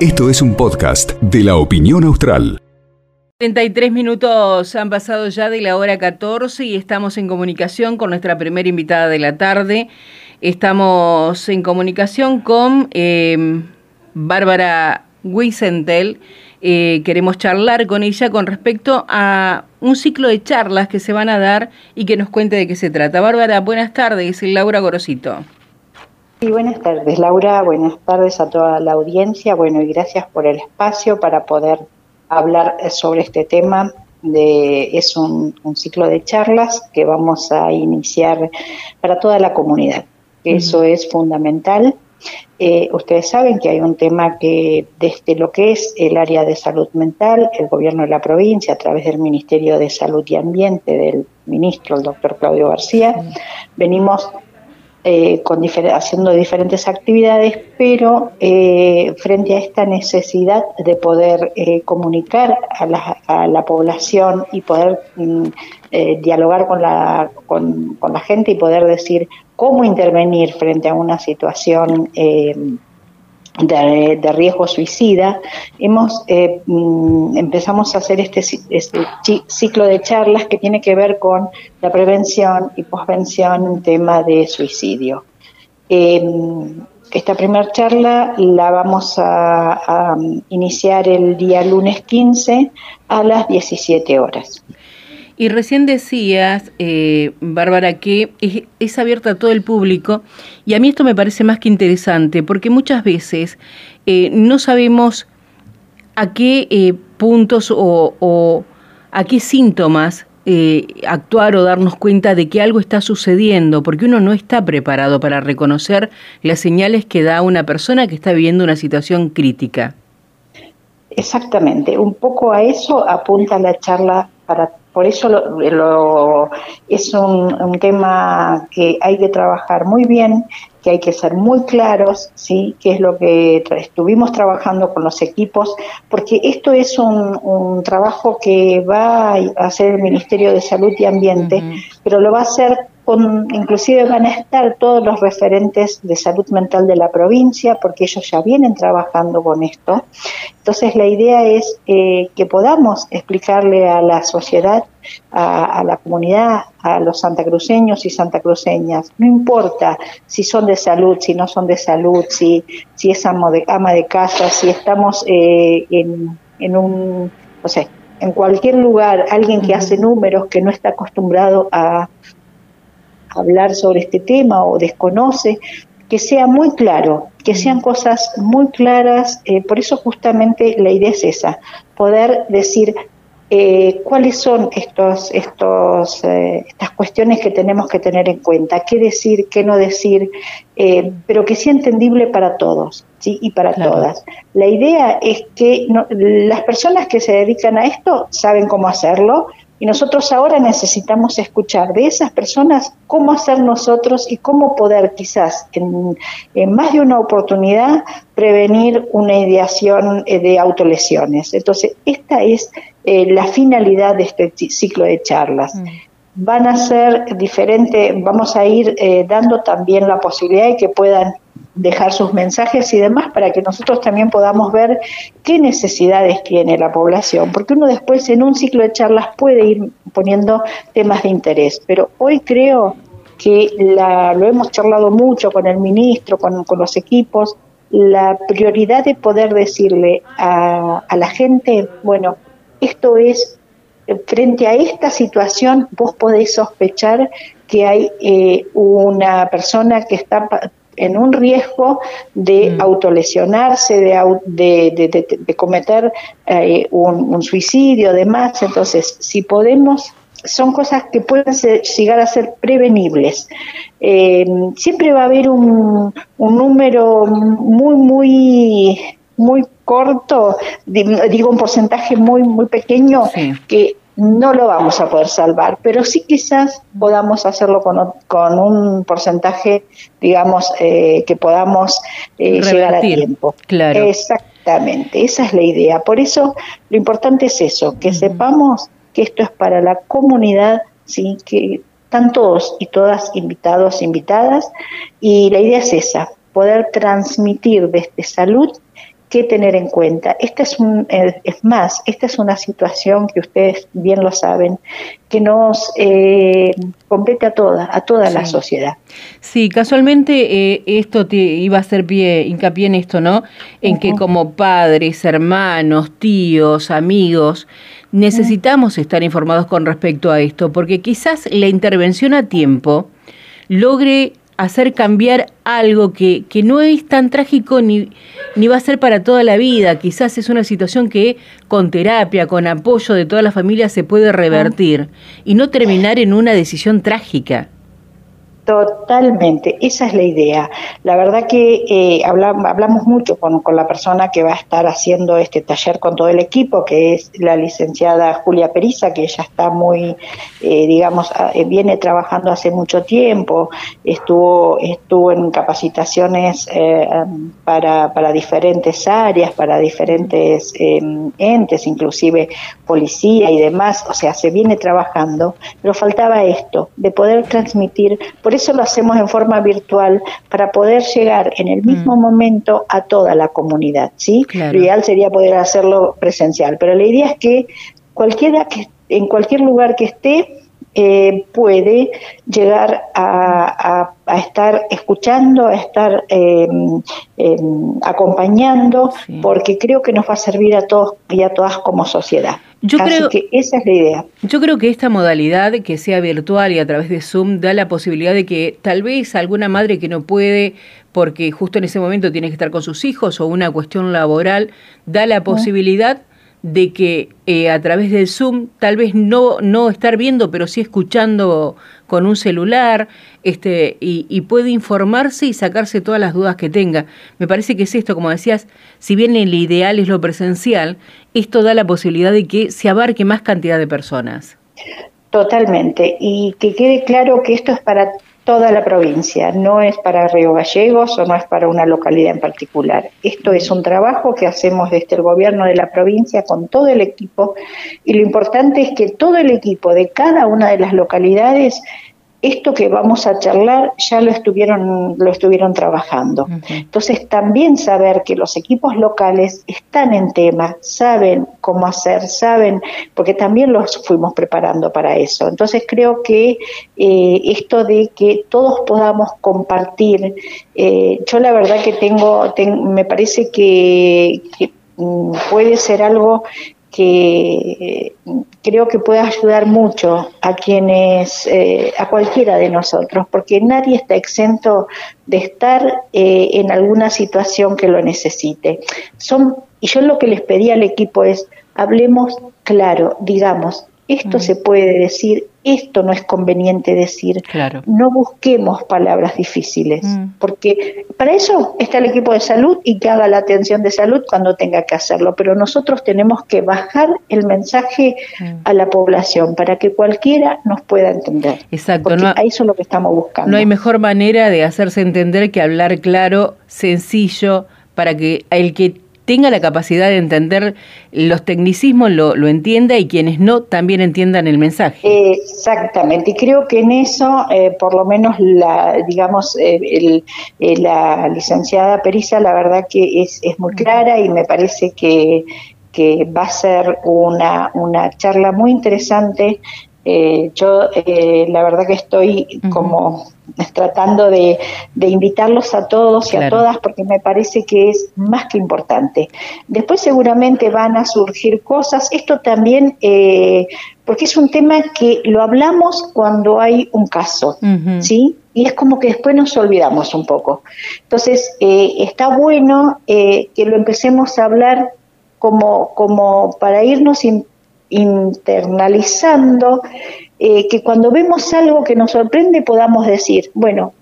Esto es un podcast de la opinión austral. 33 minutos han pasado ya de la hora 14 y estamos en comunicación con nuestra primera invitada de la tarde. Estamos en comunicación con eh, Bárbara Wisentel. Eh, queremos charlar con ella con respecto a un ciclo de charlas que se van a dar y que nos cuente de qué se trata. Bárbara, buenas tardes. Laura Gorosito. Sí, buenas tardes, Laura. Buenas tardes a toda la audiencia. Bueno, y gracias por el espacio para poder hablar sobre este tema. De, es un, ciclo de charlas que vamos a iniciar para toda la comunidad. Eso es fundamental. Eh, ustedes saben que hay un tema que desde lo que es el área de salud mental, el gobierno de la provincia, a través del Ministerio de Salud y Ambiente del ministro, el doctor Claudio García, venimos eh, con haciendo diferentes actividades, pero eh, frente a esta necesidad de poder eh, comunicar a la, población y poder mm, dialogar con la, con, con, la gente y poder decir cómo intervenir frente a una situación de, riesgo suicida, hemos eh, mm, empezamos a hacer este, este, ciclo de charlas que tiene que ver con la prevención y posvención en tema de suicidio. Em, esta primera charla la vamos a, iniciar el día lunes 15 a las 17 horas. Y recién decías, eh, Bárbara, que es, abierta a todo el público y a mí esto me parece más que interesante porque muchas veces eh, no sabemos a qué eh, puntos o, a qué síntomas actuar o darnos cuenta de que algo está sucediendo, porque uno no está preparado para reconocer las señales que da una persona que está viviendo una situación crítica. Exactamente, un poco a eso apunta la charla para por eso lo, es un, tema que hay que trabajar muy bien, que hay que ser muy claros, ¿sí? que es lo que estuvimos trabajando con los equipos, porque esto es un, trabajo que va a hacer el Ministerio de Salud y Ambiente, pero lo va a hacer inclusive van a estar todos los referentes de salud mental de la provincia, porque ellos ya vienen trabajando con esto. Entonces la idea es eh, que podamos explicarle a la sociedad, a, la comunidad, a los santacruceños y santacruceñas, no importa si son de salud, si no son de salud, si, si es ama de, ama de casa, si estamos eh, en, en un, no sé, en cualquier lugar, alguien que hace números, que no está acostumbrado a, hablar sobre este tema o desconoce, que sea muy claro, que sean cosas muy claras. Eh, por eso justamente la idea es esa, poder decir eh, cuáles son estos, estos, eh, estas cuestiones que tenemos que tener en cuenta, qué decir, qué no decir, pero que sea entendible para todos ¿sí? y para todas. La idea es que las personas que se dedican a esto saben cómo hacerlo, y nosotros ahora necesitamos escuchar de esas personas cómo hacer nosotros y cómo poder quizás en, más de una oportunidad prevenir una ideación eh, de autolesiones. Entonces, esta es eh, la finalidad de este ciclo de charlas. Mm. Van a ser diferentes, vamos a ir eh, dando también la posibilidad de que puedan dejar sus mensajes y demás para que nosotros también podamos ver qué necesidades tiene la población, porque uno después en un ciclo de charlas puede ir poniendo temas de interés, pero hoy creo que la, lo hemos charlado mucho con el ministro, con, los equipos, la prioridad de poder decirle a, la gente, bueno, esto es, frente a esta situación, vos podés sospechar que hay eh, una persona que está en un riesgo de mm. autolesionarse, de, de, cometer eh, un, suicidio, demás. Entonces, si podemos, son cosas que pueden llegar a ser prevenibles. Eh, siempre va a haber un, un número muy, muy, muy corto, digo un porcentaje muy, muy pequeño que no lo vamos a poder salvar, pero sí quizás podamos hacerlo con, con un porcentaje, digamos, eh, que podamos eh, llegar a tiempo. Claro. Exactamente, esa es la idea. Por eso lo importante es eso, que sepamos que esto es para la comunidad, sí, que están todos y todas invitados, invitadas, y la idea es esa, poder transmitir desde salud qué tener en cuenta. Esta es, un, eh, es más, esta es una situación que ustedes bien lo saben, que nos eh, compete a toda, a toda la sociedad. Sí, casualmente eh, esto te iba a hacer pie, hincapié en esto, ¿no? En que como padres, hermanos, tíos, amigos, necesitamos estar informados con respecto a esto, porque quizás la intervención a tiempo logre hacer cambiar algo que, que, no es tan trágico ni, ni va a ser para toda la vida. Quizás es una situación que con terapia, con apoyo de toda la familia se puede revertir y no terminar en una decisión trágica. Totalmente, esa es la idea. La verdad que eh, hablamos, mucho con, la persona que va a estar haciendo este taller con todo el equipo, que es la licenciada Julia Periza, que ella está muy, eh, digamos, eh, viene trabajando hace mucho tiempo, estuvo, estuvo en capacitaciones para, para diferentes áreas, para diferentes entes, inclusive policía y demás, o sea, se viene trabajando, pero faltaba esto, de poder transmitir, por eso lo hacemos en forma virtual para poder llegar en el mismo mm. momento a toda la comunidad, ¿sí? Lo ideal sería poder hacerlo presencial, pero la idea es que cualquiera que en cualquier lugar que esté eh, puede llegar a, estar escuchando, a estar em, em, acompañando, porque creo que nos va a servir a todos y a todas como sociedad. Yo Así creo, que esa es la idea. Yo creo que esta modalidad, que sea virtual y a través de Zoom, da la posibilidad de que tal vez alguna madre que no puede, porque justo en ese momento tiene que estar con sus hijos o una cuestión laboral, da la posibilidad de que eh, a través del Zoom, tal vez no, no estar viendo, pero sí escuchando con un celular, este, y, y, puede informarse y sacarse todas las dudas que tenga. Me parece que es esto, como decías, si bien el ideal es lo presencial, esto da la posibilidad de que se abarque más cantidad de personas. Totalmente, y que quede claro que esto es para toda la provincia, no es para Río Gallegos o no es para una localidad en particular. Esto es un trabajo que hacemos desde el gobierno de la provincia con todo el equipo y lo importante es que todo el equipo de cada una de las localidades esto que vamos a charlar ya lo estuvieron, lo estuvieron trabajando. Entonces también saber que los equipos locales están en tema, saben cómo hacer, saben, porque también los fuimos preparando para eso. Entonces creo que eh, esto de que todos podamos compartir, eh, yo la verdad que tengo, me parece que, que mm, puede ser algo que creo que puede ayudar mucho a quienes, eh, a cualquiera de nosotros, porque nadie está exento de estar eh, en alguna situación que lo necesite. Son, y yo lo que les pedí al equipo es, hablemos claro, digamos, esto mm. se puede decir, esto no es conveniente decir. Claro. No busquemos palabras difíciles, mm. porque para eso está el equipo de salud y que haga la atención de salud cuando tenga que hacerlo, pero nosotros tenemos que bajar el mensaje mm. a la población para que cualquiera nos pueda entender. Exacto, porque eso es lo que estamos buscando. No hay mejor manera de hacerse entender que hablar claro, sencillo, para que el que tenga la capacidad de entender los tecnicismos, lo, lo entienda y quienes no también entiendan el mensaje. Exactamente, y creo que en eso, eh, por lo menos, la, digamos, eh, eh, la licenciada Perisa, la verdad que es, es muy clara y me parece que, que va a ser una, una charla muy interesante eh, yo eh, la verdad que estoy como tratando de, invitarlos a todos y a todas porque me parece que es más que importante. Después seguramente van a surgir cosas, esto también, eh, porque es un tema que lo hablamos cuando hay un caso, ¿sí? Y es como que después nos olvidamos un poco. Entonces, está bueno que lo empecemos a hablar como, como para irnos internalizando, eh, que cuando vemos algo que nos sorprende podamos decir, bueno,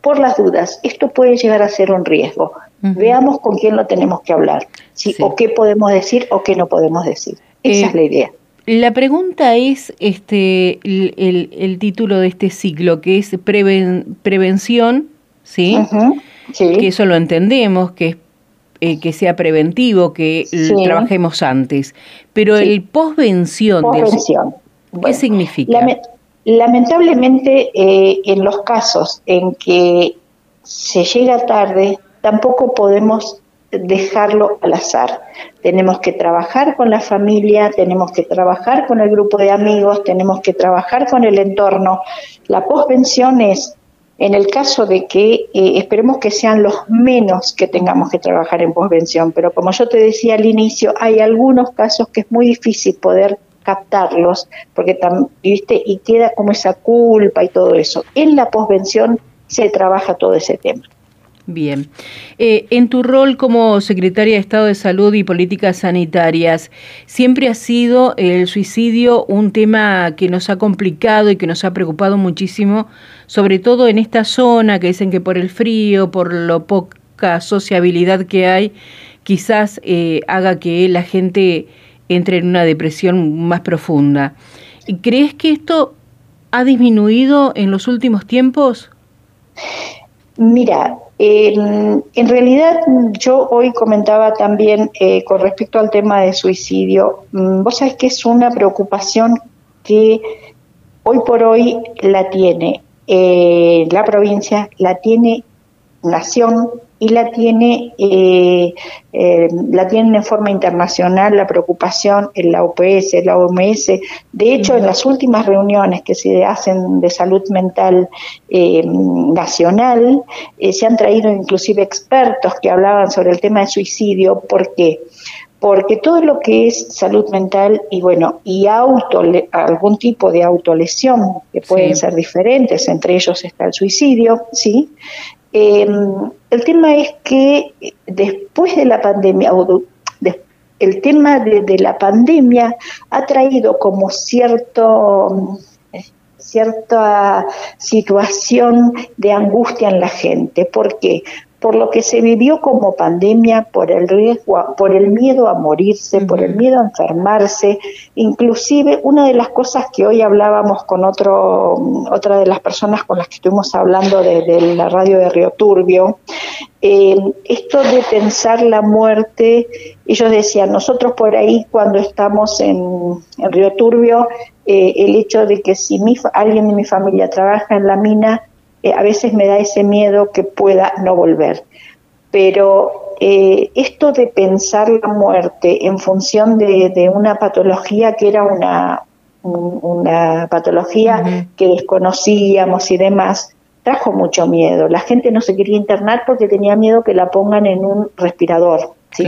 por las dudas, esto puede llegar a ser un riesgo. Veamos con quién lo tenemos que hablar, ¿sí? o qué podemos decir o qué no podemos decir. Esa es la idea. La pregunta es este el, título de este ciclo, que es prevención, ¿sí? ¿sí? Que eso lo entendemos, que es eh, que sea preventivo, que trabajemos antes. Pero el posvención, ¿qué significa? lamentablemente, eh, en los casos en que se llega tarde, tampoco podemos dejarlo al azar. Tenemos que trabajar con la familia, tenemos que trabajar con el grupo de amigos, tenemos que trabajar con el entorno. La posvención es, en el caso de que eh, esperemos que sean los menos que tengamos que trabajar en posvención, pero como yo te decía al inicio, hay algunos casos que es muy difícil poder captarlos, porque ¿viste? y queda como esa culpa y todo eso. En la posvención se trabaja todo ese tema. Bien. Eh, en tu rol como secretaria de Estado de Salud y Políticas Sanitarias, ¿siempre ha sido el suicidio un tema que nos ha complicado y que nos ha preocupado muchísimo, sobre todo en esta zona que dicen que por el frío, por lo poca sociabilidad que hay, quizás eh, haga que la gente entre en una depresión más profunda? ¿Crees que esto ha disminuido en los últimos tiempos? Mira, en realidad, yo hoy comentaba también eh, con respecto al tema de suicidio, mm, vos sabés que es una preocupación que hoy por hoy la tiene eh, la provincia, la tiene nación, y la tiene eh, eh, la tienen en forma internacional la preocupación en la OPS, la OMS. De hecho, en las últimas reuniones que se hacen de salud mental eh, nacional, se han traído inclusive expertos que hablaban sobre el tema de suicidio. ¿Por qué? Porque todo lo que es salud mental y bueno, y auto, algún tipo de autolesión que pueden ser diferentes, entre ellos está el suicidio, ¿sí? Em, el tema es que después de la pandemia, el tema de, la pandemia ha traído como cierto cierta situación de angustia en la gente. ¿Por qué? Por lo que se vivió como pandemia, por el riesgo, por el miedo a morirse, por el miedo a enfermarse, inclusive una de las cosas que hoy hablábamos con otro, otra de las personas con las que estuvimos hablando de, la radio de Río Turbio, eh, esto de pensar la muerte, ellos decían, nosotros por ahí cuando estamos en, Río Turbio, eh, el hecho de que si mi, alguien de mi familia trabaja en la mina, eh, a veces me da ese miedo que pueda no volver. Pero eh, esto de pensar la muerte en función de, una patología que era una, una patología que desconocíamos y demás, trajo mucho miedo. La gente no se quería internar porque tenía miedo que la pongan en un respirador, ¿sí?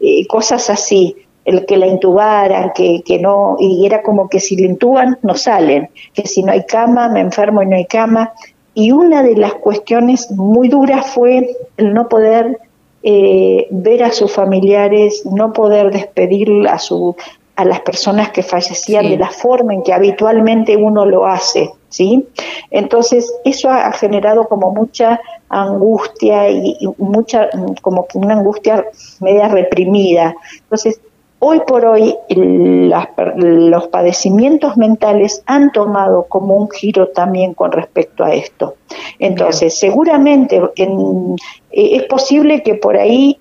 Eh, cosas así el que la intubaran, que, que no, y era como que si la intuban no salen, que si no hay cama, me enfermo y no hay cama, y una de las cuestiones muy duras fue el no poder eh, ver a sus familiares, no poder despedir a, su, a las personas que fallecían de la forma en que habitualmente uno lo hace. ¿sí? Entonces, eso ha, generado como mucha angustia y, y mucha, como una angustia media reprimida. Entonces, Hoy por hoy los padecimientos mentales han tomado como un giro también con respecto a esto. Entonces, seguramente eh, es posible que por ahí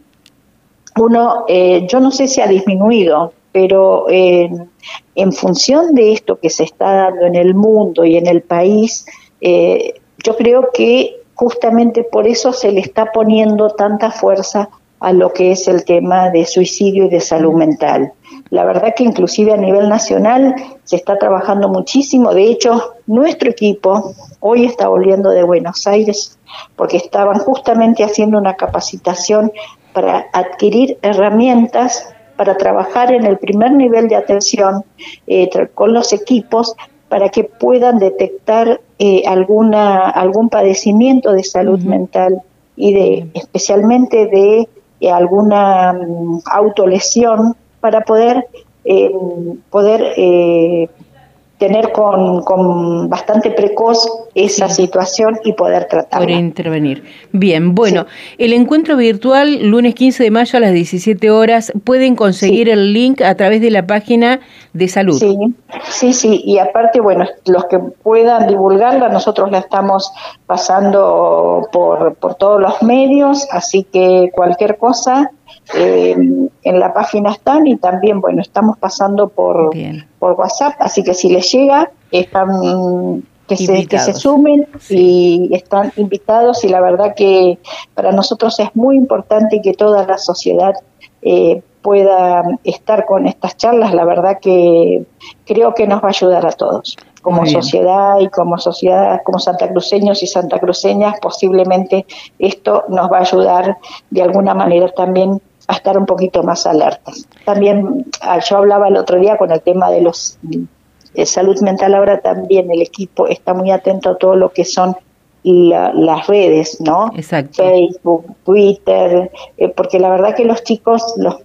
uno, eh, yo no sé si ha disminuido, pero en función de esto que se está dando en el mundo y en el país, eh, yo creo que justamente por eso se le está poniendo tanta fuerza a lo que es el tema de suicidio y de salud mental. La verdad que inclusive a nivel nacional se está trabajando muchísimo. De hecho, nuestro equipo hoy está volviendo de Buenos Aires porque estaban justamente haciendo una capacitación para adquirir herramientas para trabajar en el primer nivel de atención eh, con los equipos para que puedan detectar eh, alguna algún padecimiento de salud mental y de especialmente de alguna mm, autolesión para poder, eh, poder eh, tener con, con, bastante precoz esa situación y poder tratarla. Poder intervenir. Bien, bueno, el encuentro virtual lunes 15 de mayo a las 17 horas, pueden conseguir el link a través de la página de salud. Sí, sí, sí, y aparte, bueno, los que puedan divulgarla, nosotros la estamos pasando por, por todos los medios, así que cualquier cosa eh, en la página están y también, bueno, estamos pasando por, por WhatsApp, así que si les llega, están que se, que se sumen y están invitados y la verdad que para nosotros es muy importante que toda la sociedad eh, pueda estar con estas charlas, la verdad que creo que nos va a ayudar a todos. Como sociedad y como sociedad, como santacruceños y santacruceñas, posiblemente esto nos va a ayudar de alguna manera también a estar un poquito más alertas. También ah, yo hablaba el otro día con el tema de los de salud mental, ahora también el equipo está muy atento a todo lo que son las redes, ¿no? Exacto. Facebook, Twitter, eh, porque la verdad que los chicos, los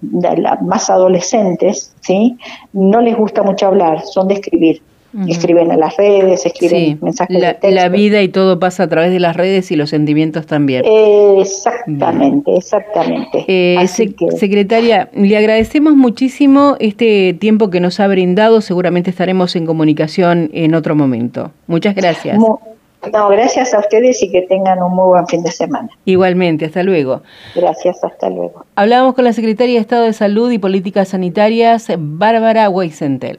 más adolescentes, ¿sí? No les gusta mucho hablar, son de escribir. Escriben en las redes, escriben mensajes la, La vida y todo pasa a través de las redes y los sentimientos también. exactamente, exactamente. Eh, secretaria, le agradecemos muchísimo este tiempo que nos ha brindado. Seguramente estaremos en comunicación en otro momento. Muchas gracias. No, gracias a ustedes y que tengan un muy buen fin de semana. Igualmente, hasta luego. Gracias, hasta luego. Hablábamos con la Secretaria de Estado de Salud y Políticas Sanitarias, Bárbara Weisentel.